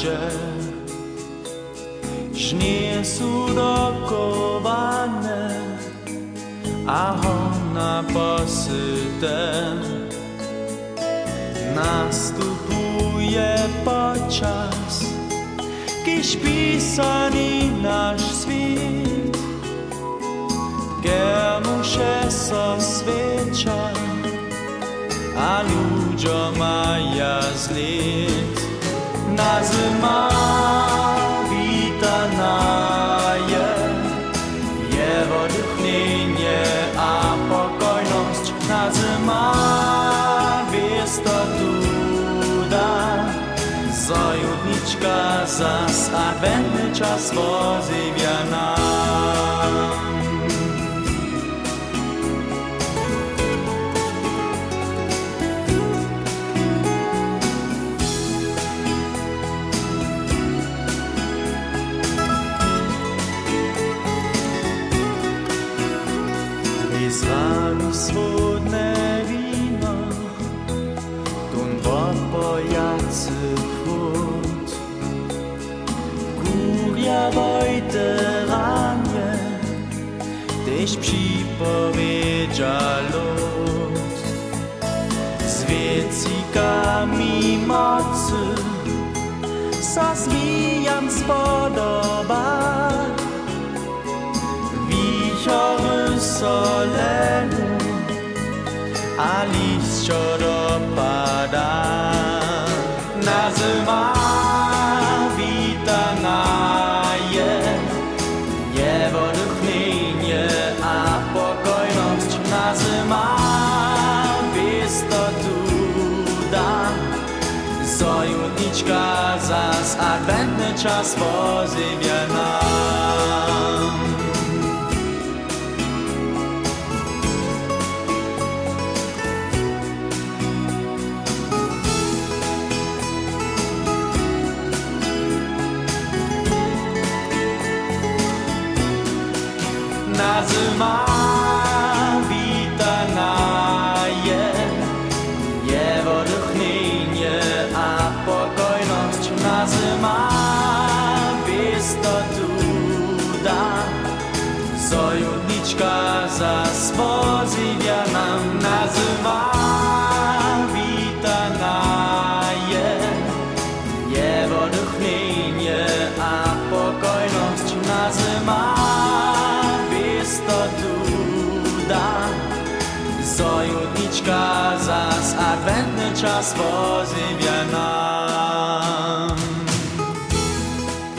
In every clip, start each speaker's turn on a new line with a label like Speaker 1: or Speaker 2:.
Speaker 1: plače, žnije surokovane, a ona pa se tem nastupuje pa čas, kiš pisani naš svet, kemu še so sveča, a ljudjo maja zlej. ona zma vítaná a pokojnosť nás má viestotu dá. Zajudnička zas adventný čas vozivia nás. Izraelu słodne wino, tun wopojacy chłód. Kuria wojteranie, też przypowiedzia lud. Z wiecikami mocy, sa zmijam spodoba. A liść dopada. Nazywa witanaje, nie wodchnienie, a pokojność nazywa wistotuda. Zojutniczka zas adwentny czas pozywia nam. Nazywa czas nam.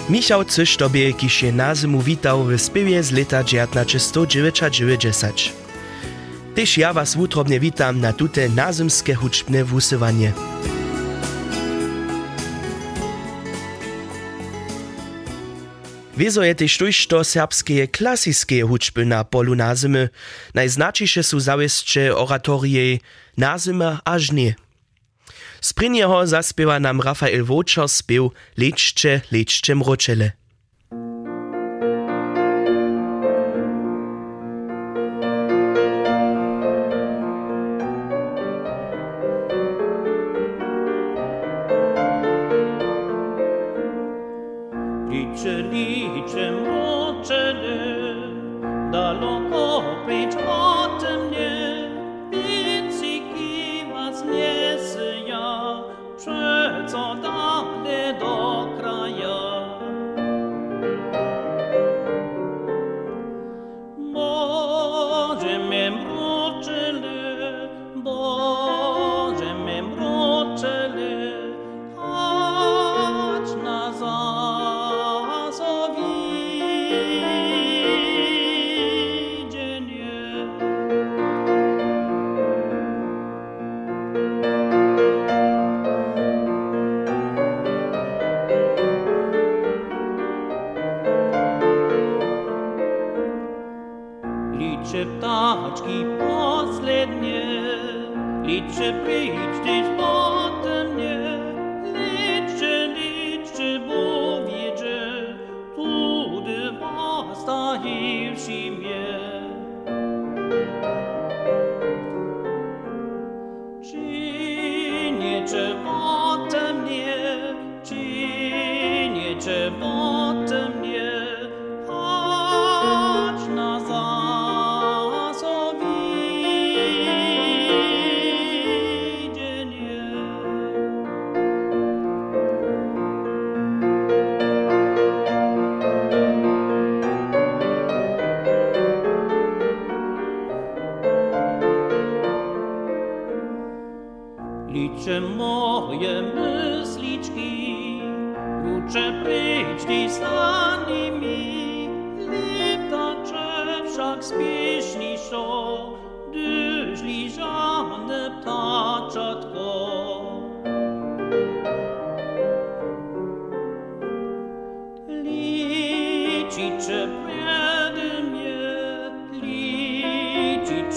Speaker 2: Michał Cysz tobie, kiż się na zimu witał w spiewie z lata 1990. Tyż ja was wutrobnie witam na tute nazymskie huczbne wusywanie. Wiezo je tež tojšto serbskie klasiskie hučby na polu nazymy, najznačejsze sú zawieszcze oratorie nazyma a żnie. Z prynieho zaspiewa nam Rafael Wočer spiew Lečče, lečče mročele.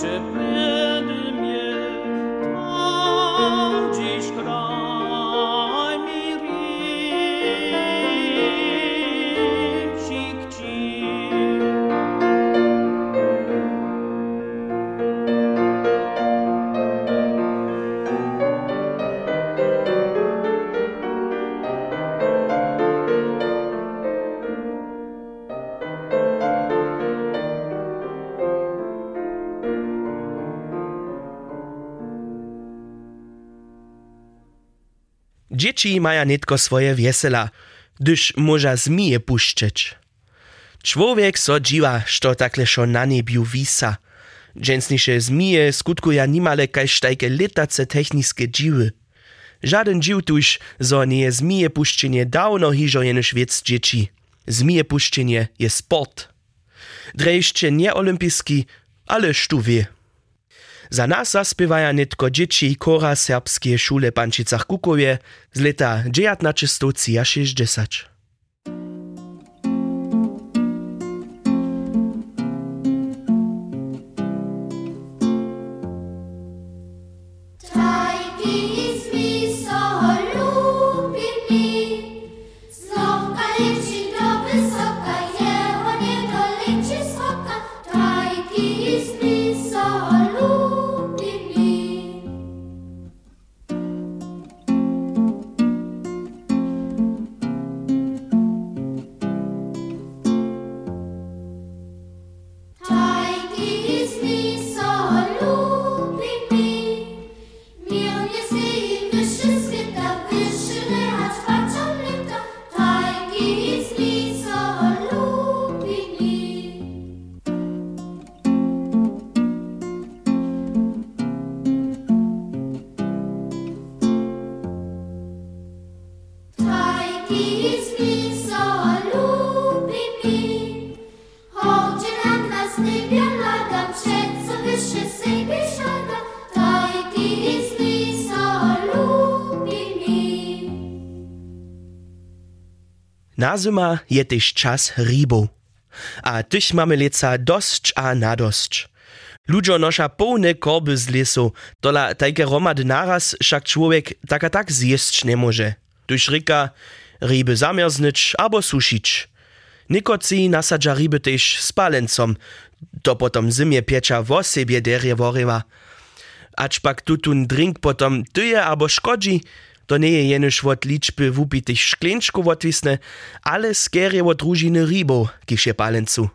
Speaker 3: should bring.
Speaker 2: Dzieci maja nitko swoje wiesela, gdyż może zmije puszczeć. Człowiek so dziwa, što takle šo na niebiu wisa. Dżęsniejsze zmije skutkuja nimale kaž tajke letace techniskie dziwy. Żaden dziw tuż, zo nie zmije puszczenie dawno hižo jenoż wiec dzieci. Zmije puszczenie je sport. Drejście nie olimpijski, ale sztu wie. Za nas zaspiewaja nitko dzieci kora serbskie szule Pančicach Kukowie z leta 1960. Na zima je też czas rybów. A tyś mamy leca dość a nadosć. Ludzo nosza pełne korby z lesu, dola tajke romady naraz však człowiek tak a tak zjeść nie może. Tuż ryka ryby zamierznyć albo suszyć. Nikoci nasadza ryby też spalencom, to potom zimie piecza w siebie derje worywa. Tutun drink potom tyje albo szkodzi, to nie je jenož wot liczby wupitych szklenczków odwisne, ale skierie wot družiny rybów, kiż je palencu.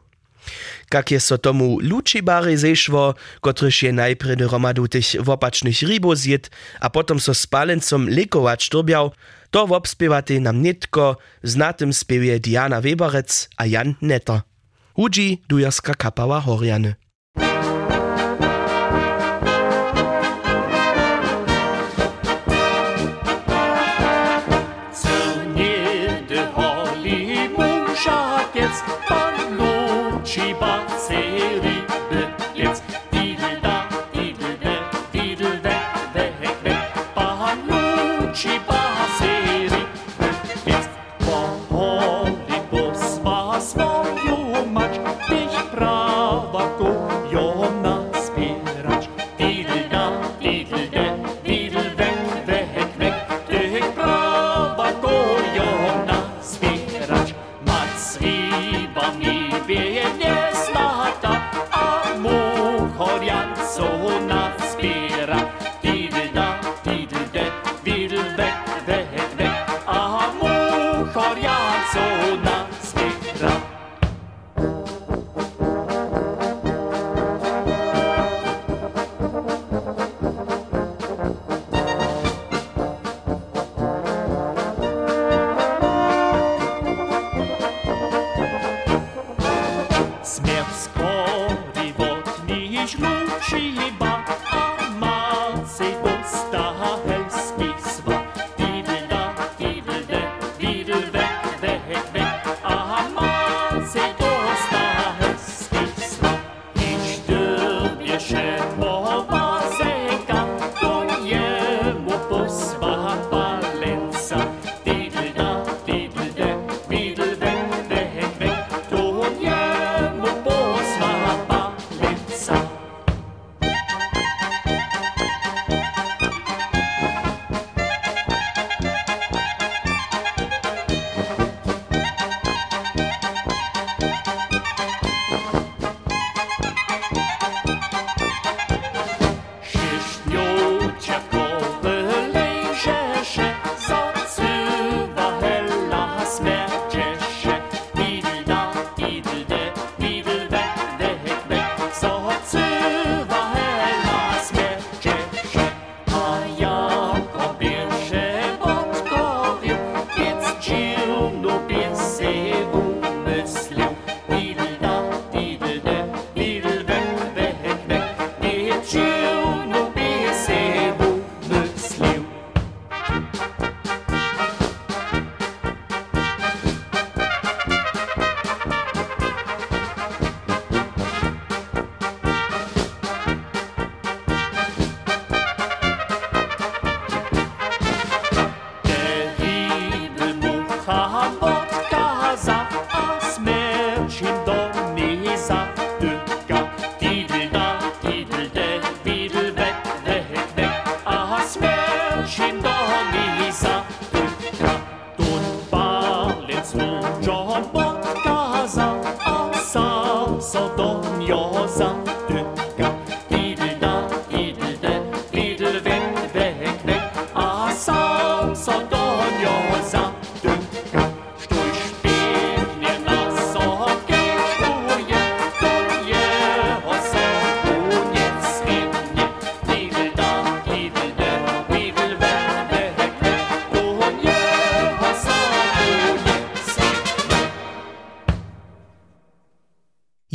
Speaker 2: Kak je so tomu lučibary zešło, kotryż je najprej do romadu tych wopacznych rybów zjed, a potom so spalencom lekować turbiał, to wobspiewaty nam nitko znatym spiewie Diana Weberec a Jan Netter. Hudzi dujarska kapała Horiany.
Speaker 3: Ponoć i bacery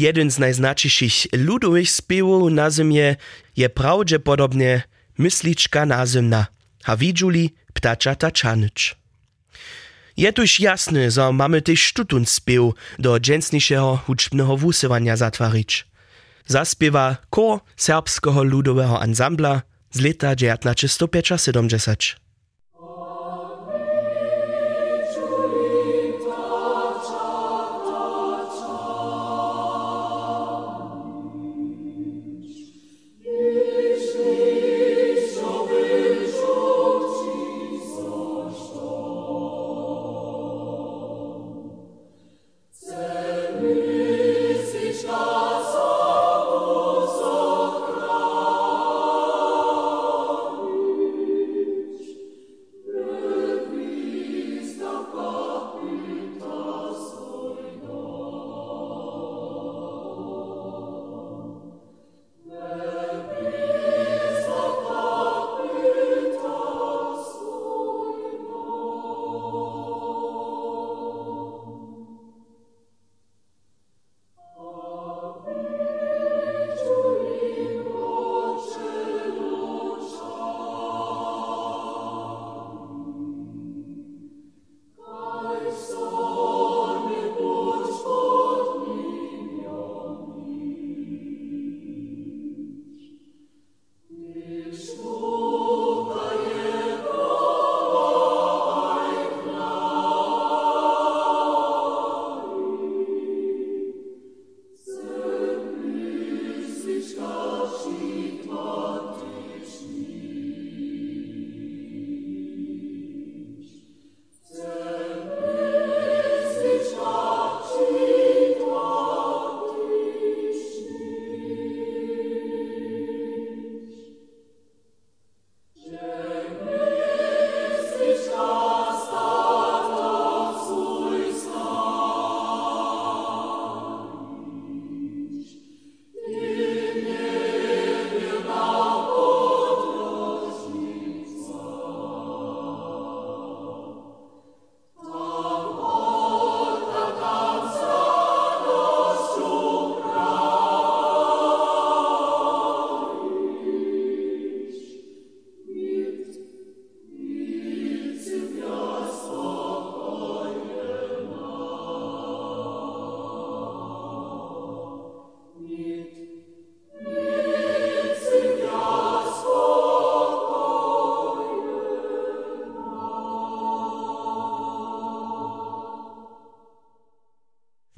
Speaker 2: Jeden z najznačejších ludowych spěwów na zimie je prawdopodobnie mysliczka nazymna, a widzuli ptaczata czanyć. Je tuż jasne, że mamy też sztutun spiew do dżęsniejszego huczbnego wusywania zatwarić. Zaspiewa kor serbskiego ludowego ansambla z lata 1970.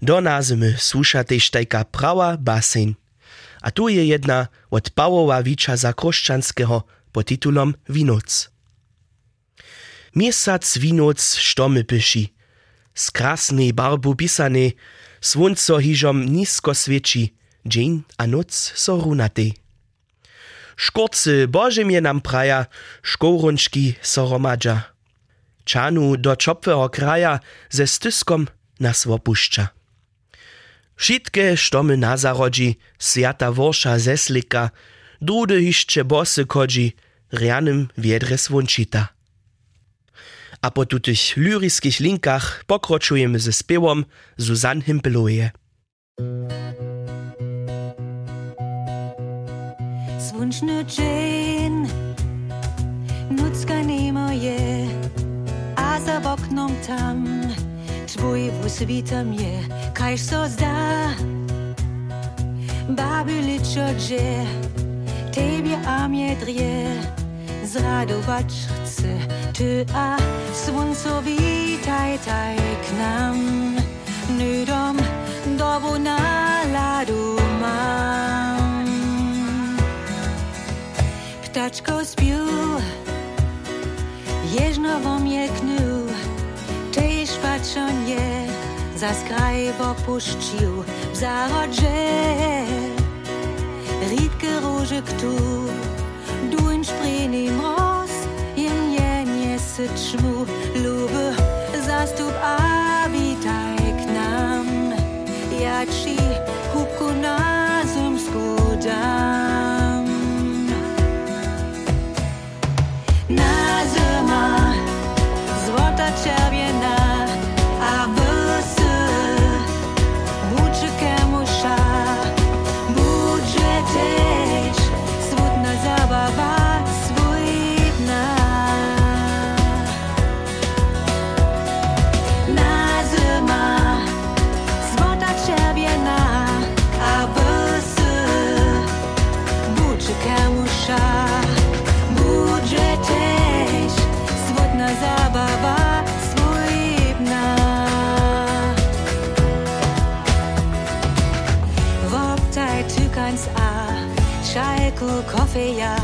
Speaker 2: Do nazymy słuša tež tajka prawa basen. A tu je jedna od Pawoła Wicza Zakroszczanskiego pod titulom Winoc. Miesac winoc štomy pyši, z krasnej barbu pisane, słonco hižom nisko świeci, dzień a noc so runatej. Škorcy Bożemie nam praja, škorončki so romadža. Čanu do čopveho kraja ze styskom nas opušča. Wszystkie štomy na zarodzi, sjata worsza ze slika, drudy hišće bosy kodzi, rjanym wiedre swončita. A po tutych lyriskich linkach pokroczujemy ze spiewom Susanne Himpeloje.
Speaker 4: Svunčny dzień, nucka nie moje, a za oknom tam svoj posvitam je, kaj so zda. Babili čoče, tebje am je drje, zradovat chce, ty a svunco vitaj taj k nam. Nudom dobu naladu mam. Ptačko spil, ježno vom je knil. Pačon je, Zas kraj opuścił w zarodzie Riedke tu Duń szprini mroz Jen jenie syczmu Luby zastup a witaj k nam. Ja ci Szajku kofeja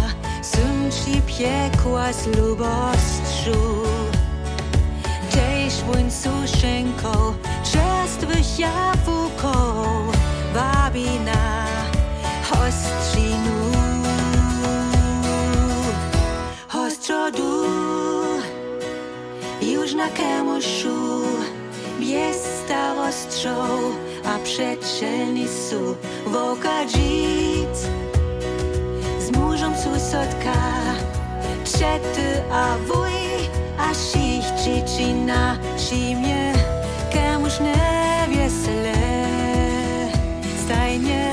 Speaker 4: Sum ci piekła z lubostżu Dziś wóń suszenko Czestwych jabłko Wabi na Hostrinu Hostrodu Już na kemuszu Jest starostrzą A przeczelni su Woka dzit Z mużą susodka Czety a wuj A dziecina Szimie Kemusz nie wiesele Stajnie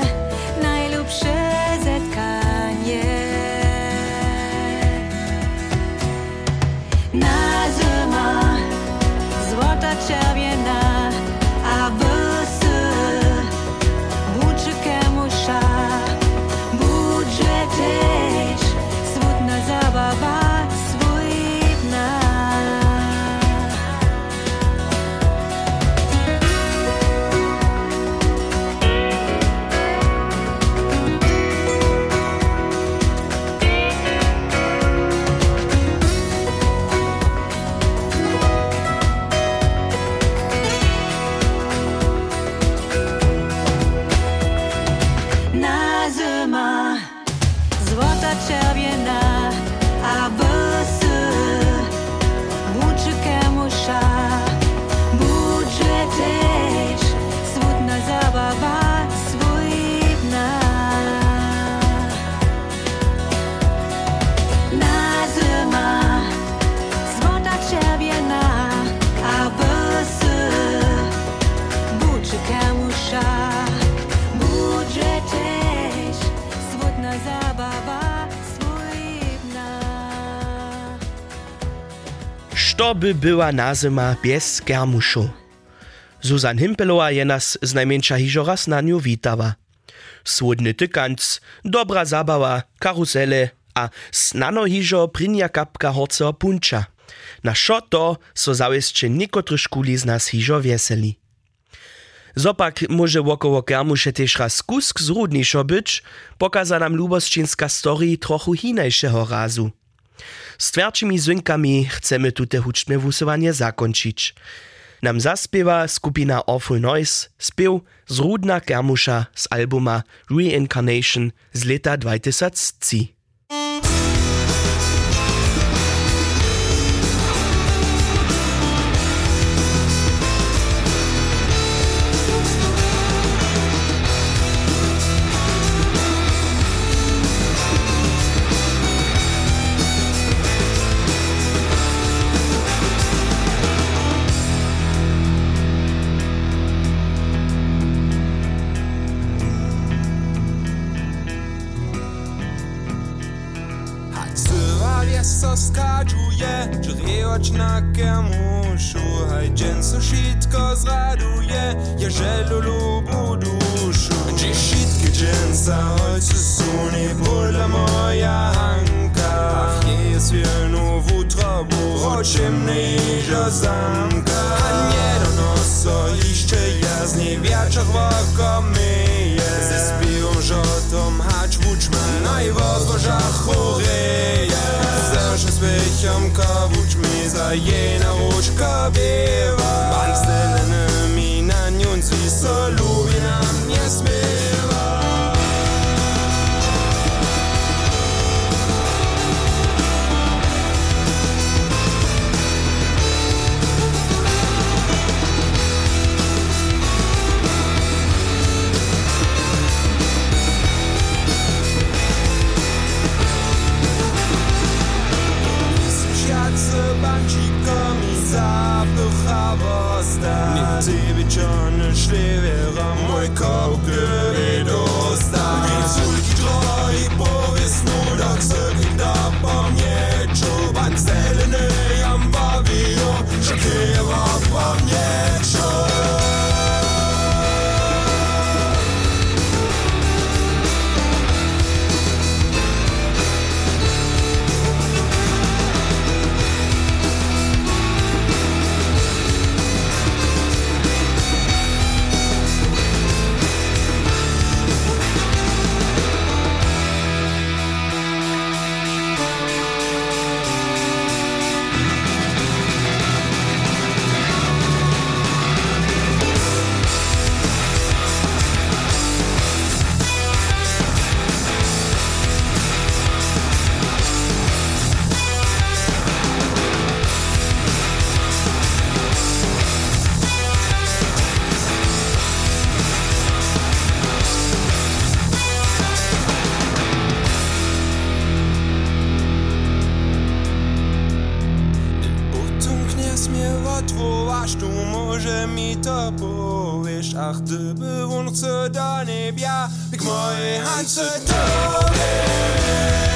Speaker 2: Što by była nazima bez germuszu? Susan Himpelowa je nas z najmniejsza hižo raz na niu witała. Słodny tykanc, dobra zabawa, karusele a snano hižo prinja kapka horceho punča. Na šo to so zawieście niekotry szkuli z nas hižo wieseli. Zopak może wokoło kermuše też raz kusk zrudniejszo być, pokaza nam lubosčinska story trochu hinajšeho razu. Z twardšími zwynkami chcemy tute huczne wusowanie zakończyć. Nam zaspiewa skupina Awful Noise spiew z Rudna Kermusza z albuma Reincarnation z lata 2003.
Speaker 5: Że rieoć na kemuszu Haj dżęsu szitko zraduje, jeżeli lubu duszu. Dziś szitki dżęsa, ojcu suni, bóla moja hanka. Ach, jest wielu w utrobu, roczem niżo zamka. A nie do noso, jeszcze jasniej, wieczór woko myje. Ze spią żotą, hacz wuczman, no i wozwoża choreje Zawsze z wycią kowuczmi, za jena łuczka biewa Ban stylnymi na so lubię nam nie śpiewa Utumknie smierotwołaś, tu może mi to powiesz. Ach, ty bewunce do niebia, jak moje handce tobie